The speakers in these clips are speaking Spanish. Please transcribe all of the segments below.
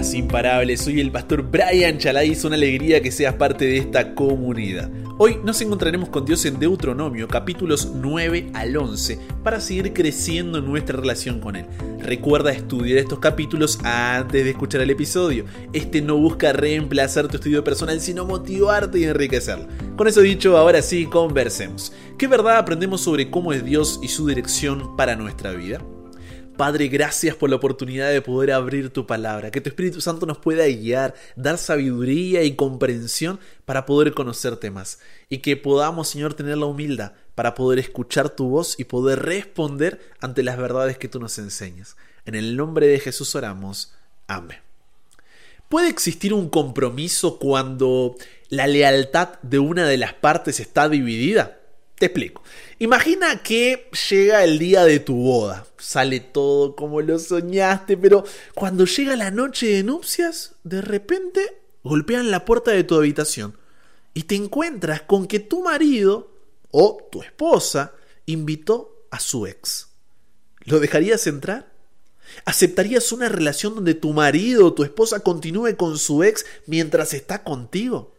imparables. Soy el pastor Brian Chalai. Es una alegría que seas parte de esta comunidad. Hoy nos encontraremos con Dios en Deuteronomio, capítulos 9 al 11, para seguir creciendo en nuestra relación con Él. Recuerda estudiar estos capítulos antes de escuchar el episodio. Este no busca reemplazar tu estudio personal, sino motivarte y enriquecerlo. Con eso dicho, ahora sí, conversemos. ¿Qué verdad aprendemos sobre cómo es Dios y su dirección para nuestra vida? Padre, gracias por la oportunidad de poder abrir tu palabra, que tu Espíritu Santo nos pueda guiar, dar sabiduría y comprensión para poder conocerte más, y que podamos, Señor, tener la humildad para poder escuchar tu voz y poder responder ante las verdades que tú nos enseñas. En el nombre de Jesús oramos. Amén. ¿Puede existir un compromiso cuando la lealtad de una de las partes está dividida? Te explico. Imagina que llega el día de tu boda. Sale todo como lo soñaste, pero cuando llega la noche de nupcias, de repente golpean la puerta de tu habitación y te encuentras con que tu marido o tu esposa invitó a su ex. ¿Lo dejarías entrar? ¿Aceptarías una relación donde tu marido o tu esposa continúe con su ex mientras está contigo?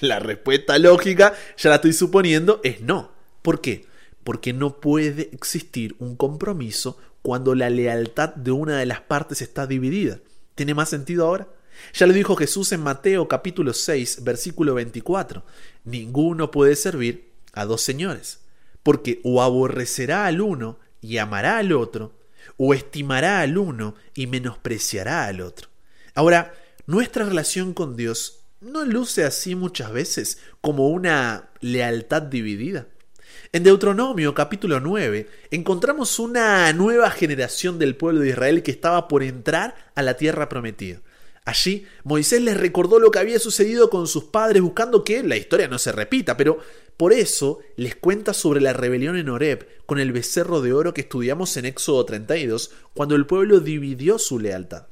La respuesta lógica, ya la estoy suponiendo, es no. ¿Por qué? Porque no puede existir un compromiso cuando la lealtad de una de las partes está dividida. ¿Tiene más sentido ahora? Ya lo dijo Jesús en Mateo capítulo 6, versículo 24. Ninguno puede servir a dos señores, porque o aborrecerá al uno y amará al otro, o estimará al uno y menospreciará al otro. Ahora, nuestra relación con Dios no luce así muchas veces como una lealtad dividida. En Deuteronomio capítulo 9 encontramos una nueva generación del pueblo de Israel que estaba por entrar a la tierra prometida. Allí Moisés les recordó lo que había sucedido con sus padres buscando que la historia no se repita, pero por eso les cuenta sobre la rebelión en Horeb con el becerro de oro que estudiamos en Éxodo 32, cuando el pueblo dividió su lealtad.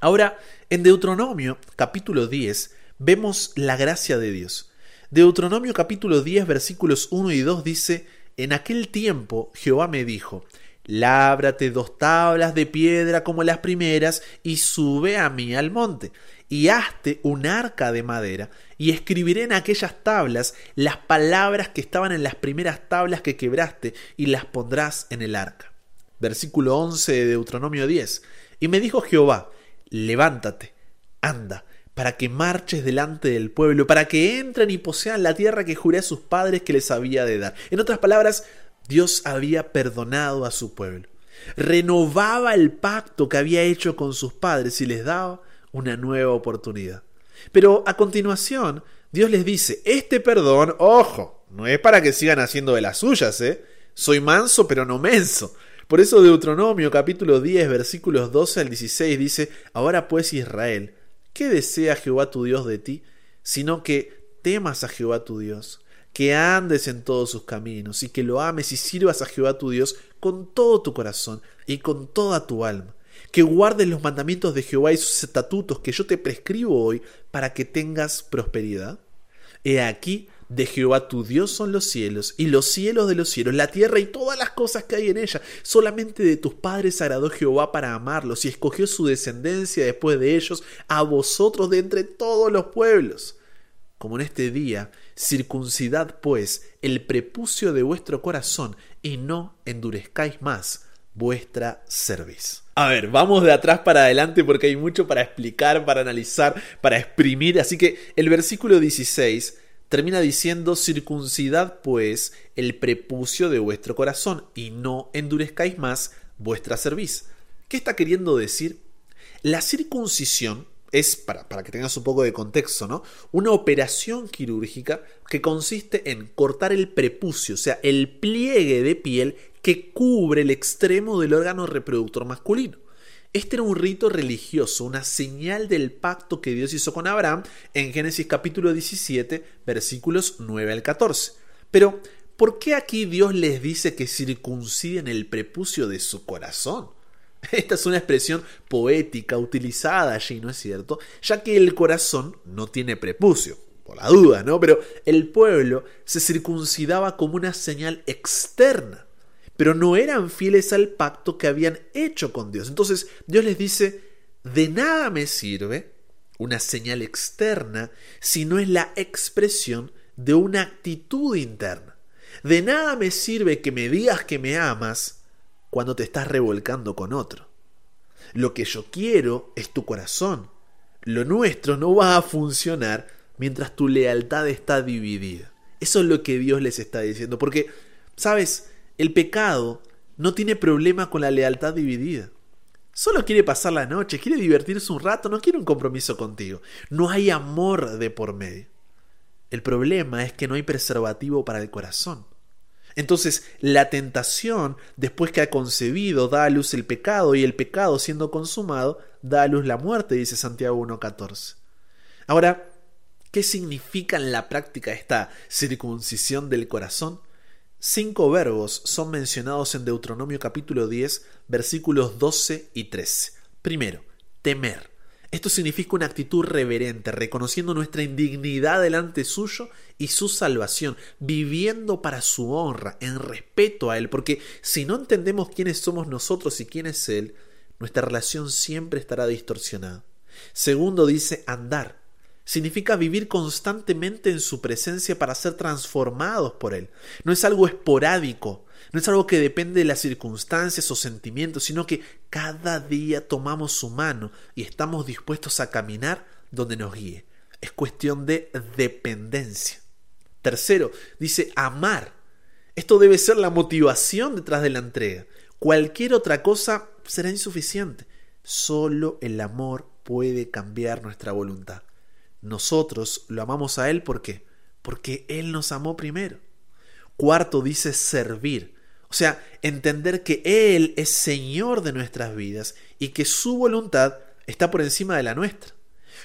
Ahora, en Deuteronomio capítulo 10 vemos la gracia de Dios. Deuteronomio capítulo 10 versículos 1 y 2 dice, En aquel tiempo Jehová me dijo, Lábrate dos tablas de piedra como las primeras y sube a mí al monte, y hazte un arca de madera, y escribiré en aquellas tablas las palabras que estaban en las primeras tablas que quebraste, y las pondrás en el arca. Versículo 11 de Deuteronomio 10. Y me dijo Jehová, levántate, anda, para que marches delante del pueblo, para que entren y posean la tierra que juré a sus padres que les había de dar. En otras palabras, Dios había perdonado a su pueblo. Renovaba el pacto que había hecho con sus padres y les daba una nueva oportunidad. Pero a continuación, Dios les dice, este perdón, ojo, no es para que sigan haciendo de las suyas, ¿eh? Soy manso pero no menso. Por eso Deuteronomio capítulo 10 versículos 12 al 16 dice, ahora pues Israel, ¿Qué desea Jehová tu Dios de ti? Sino que temas a Jehová tu Dios, que andes en todos sus caminos y que lo ames y sirvas a Jehová tu Dios con todo tu corazón y con toda tu alma, que guardes los mandamientos de Jehová y sus estatutos que yo te prescribo hoy para que tengas prosperidad. He aquí de Jehová tu Dios son los cielos, y los cielos de los cielos, la tierra y todas las cosas que hay en ella. Solamente de tus padres agradó Jehová para amarlos, y escogió su descendencia después de ellos a vosotros de entre todos los pueblos. Como en este día, circuncidad pues el prepucio de vuestro corazón, y no endurezcáis más vuestra cerviz. A ver, vamos de atrás para adelante porque hay mucho para explicar, para analizar, para exprimir. Así que el versículo 16 termina diciendo circuncidad pues el prepucio de vuestro corazón y no endurezcáis más vuestra cerviz. ¿Qué está queriendo decir? La circuncisión es, para, para, que tengas un poco de contexto, ¿no? Una operación quirúrgica que consiste en cortar el prepucio, o sea, el pliegue de piel que cubre el extremo del órgano reproductor masculino. Este era un rito religioso, una señal del pacto que Dios hizo con Abraham en Génesis capítulo 17, versículos 9 al 14. Pero, ¿por qué aquí Dios les dice que circunciden el prepucio de su corazón? Esta es una expresión poética utilizada allí, ¿no es cierto? Ya que el corazón no tiene prepucio, por la duda, ¿no? Pero el pueblo se circuncidaba como una señal externa pero no eran fieles al pacto que habían hecho con Dios. Entonces Dios les dice, de nada me sirve una señal externa si no es la expresión de una actitud interna. De nada me sirve que me digas que me amas cuando te estás revolcando con otro. Lo que yo quiero es tu corazón. Lo nuestro no va a funcionar mientras tu lealtad está dividida. Eso es lo que Dios les está diciendo. Porque, sabes, el pecado no tiene problema con la lealtad dividida. Solo quiere pasar la noche, quiere divertirse un rato, no quiere un compromiso contigo. No hay amor de por medio. El problema es que no hay preservativo para el corazón. Entonces, la tentación, después que ha concebido, da a luz el pecado, y el pecado, siendo consumado, da a luz la muerte, dice Santiago 1.14. Ahora, ¿qué significa en la práctica esta circuncisión del corazón? Cinco verbos son mencionados en Deuteronomio capítulo 10, versículos 12 y 13. Primero, temer. Esto significa una actitud reverente, reconociendo nuestra indignidad delante suyo y su salvación, viviendo para su honra, en respeto a Él, porque si no entendemos quiénes somos nosotros y quién es Él, nuestra relación siempre estará distorsionada. Segundo dice andar. Significa vivir constantemente en su presencia para ser transformados por Él. No es algo esporádico, no es algo que depende de las circunstancias o sentimientos, sino que cada día tomamos su mano y estamos dispuestos a caminar donde nos guíe. Es cuestión de dependencia. Tercero, dice amar. Esto debe ser la motivación detrás de la entrega. Cualquier otra cosa será insuficiente. Solo el amor puede cambiar nuestra voluntad. Nosotros lo amamos a Él ¿por qué? Porque Él nos amó primero. Cuarto dice servir. O sea, entender que Él es Señor de nuestras vidas y que su voluntad está por encima de la nuestra.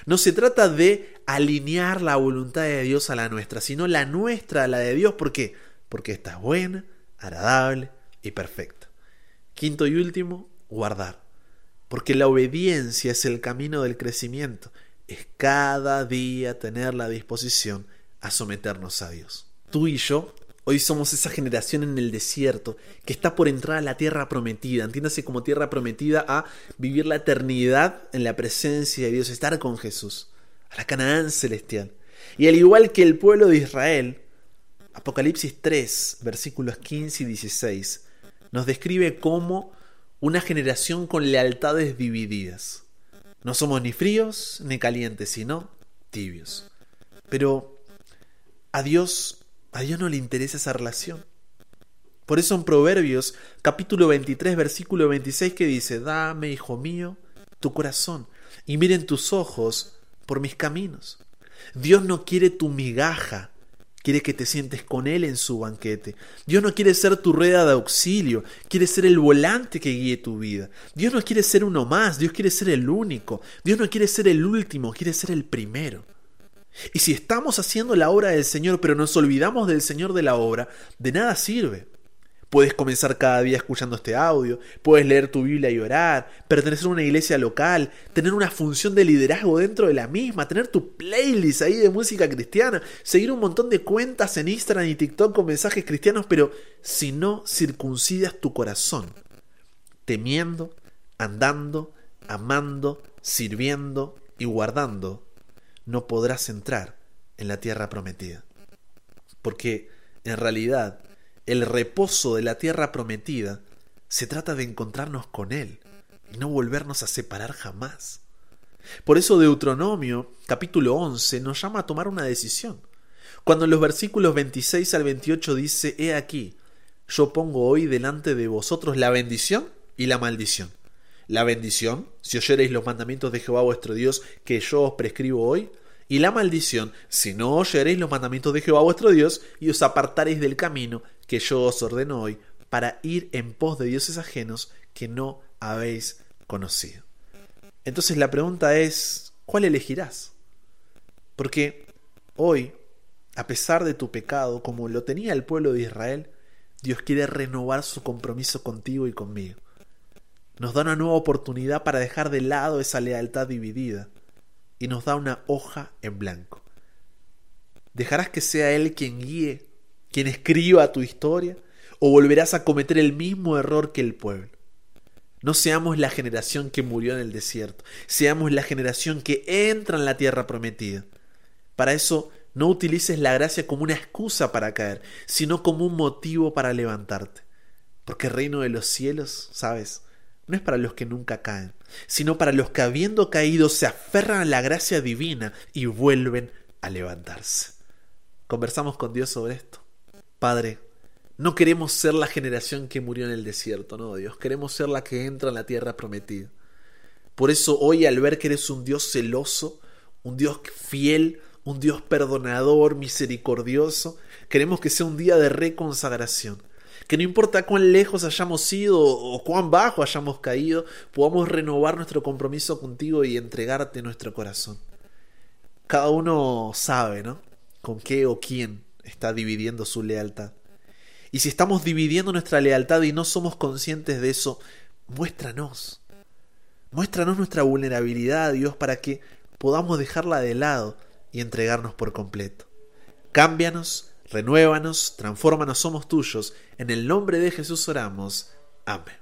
No se trata de alinear la voluntad de Dios a la nuestra, sino la nuestra a la de Dios. ¿Por qué? Porque está buena, agradable y perfecta. Quinto y último, guardar. Porque la obediencia es el camino del crecimiento. Es cada día tener la disposición a someternos a Dios. Tú y yo Hoy somos esa generación en el desierto que está por entrar a la tierra prometida. Entiéndase como tierra prometida a vivir la eternidad en la presencia de Dios, estar con Jesús, a la Canaán celestial. Y al igual que el pueblo de Israel, Apocalipsis 3, versículos 15 y 16, nos describe como una generación con lealtades divididas. No somos ni fríos ni calientes, sino tibios. Pero a Dios a Dios no le interesa esa relación. Por eso en Proverbios capítulo 23 versículo 26 que dice, dame, hijo mío, tu corazón y miren tus ojos por mis caminos. Dios no quiere tu migaja, quiere que te sientes con Él en su banquete. Dios no quiere ser tu rueda de auxilio, quiere ser el volante que guíe tu vida. Dios no quiere ser uno más, Dios quiere ser el único. Dios no quiere ser el último, quiere ser el primero. Y si estamos haciendo la obra del Señor, pero nos olvidamos del Señor de la obra, de nada sirve. Puedes comenzar cada día escuchando este audio, puedes leer tu Biblia y orar, pertenecer a una iglesia local, tener una función de liderazgo dentro de la misma, tener tu playlist ahí de música cristiana, seguir un montón de cuentas en Instagram y TikTok con mensajes cristianos, pero si no circuncidas tu corazón, temiendo, andando, amando, sirviendo y guardando no podrás entrar en la tierra prometida. Porque en realidad el reposo de la tierra prometida se trata de encontrarnos con Él y no volvernos a separar jamás. Por eso Deuteronomio capítulo 11 nos llama a tomar una decisión. Cuando en los versículos 26 al 28 dice, He aquí, yo pongo hoy delante de vosotros la bendición y la maldición. La bendición, si oyereis los mandamientos de Jehová vuestro Dios que yo os prescribo hoy, y la maldición, si no oyereis los mandamientos de Jehová vuestro Dios y os apartaréis del camino que yo os ordeno hoy, para ir en pos de dioses ajenos que no habéis conocido. Entonces la pregunta es, ¿cuál elegirás? Porque hoy, a pesar de tu pecado, como lo tenía el pueblo de Israel, Dios quiere renovar su compromiso contigo y conmigo. Nos da una nueva oportunidad para dejar de lado esa lealtad dividida y nos da una hoja en blanco. ¿Dejarás que sea Él quien guíe, quien escriba tu historia, o volverás a cometer el mismo error que el pueblo? No seamos la generación que murió en el desierto, seamos la generación que entra en la tierra prometida. Para eso no utilices la gracia como una excusa para caer, sino como un motivo para levantarte. Porque el reino de los cielos, ¿sabes? No es para los que nunca caen, sino para los que habiendo caído se aferran a la gracia divina y vuelven a levantarse. Conversamos con Dios sobre esto. Padre, no queremos ser la generación que murió en el desierto, no, Dios. Queremos ser la que entra en la tierra prometida. Por eso hoy al ver que eres un Dios celoso, un Dios fiel, un Dios perdonador, misericordioso, queremos que sea un día de reconsagración. Que no importa cuán lejos hayamos ido o cuán bajo hayamos caído, podamos renovar nuestro compromiso contigo y entregarte nuestro corazón. Cada uno sabe, ¿no? Con qué o quién está dividiendo su lealtad. Y si estamos dividiendo nuestra lealtad y no somos conscientes de eso, muéstranos. Muéstranos nuestra vulnerabilidad, Dios, para que podamos dejarla de lado y entregarnos por completo. Cámbianos, renuévanos, transfórmanos, somos tuyos. En el nombre de Jesús oramos. Amén.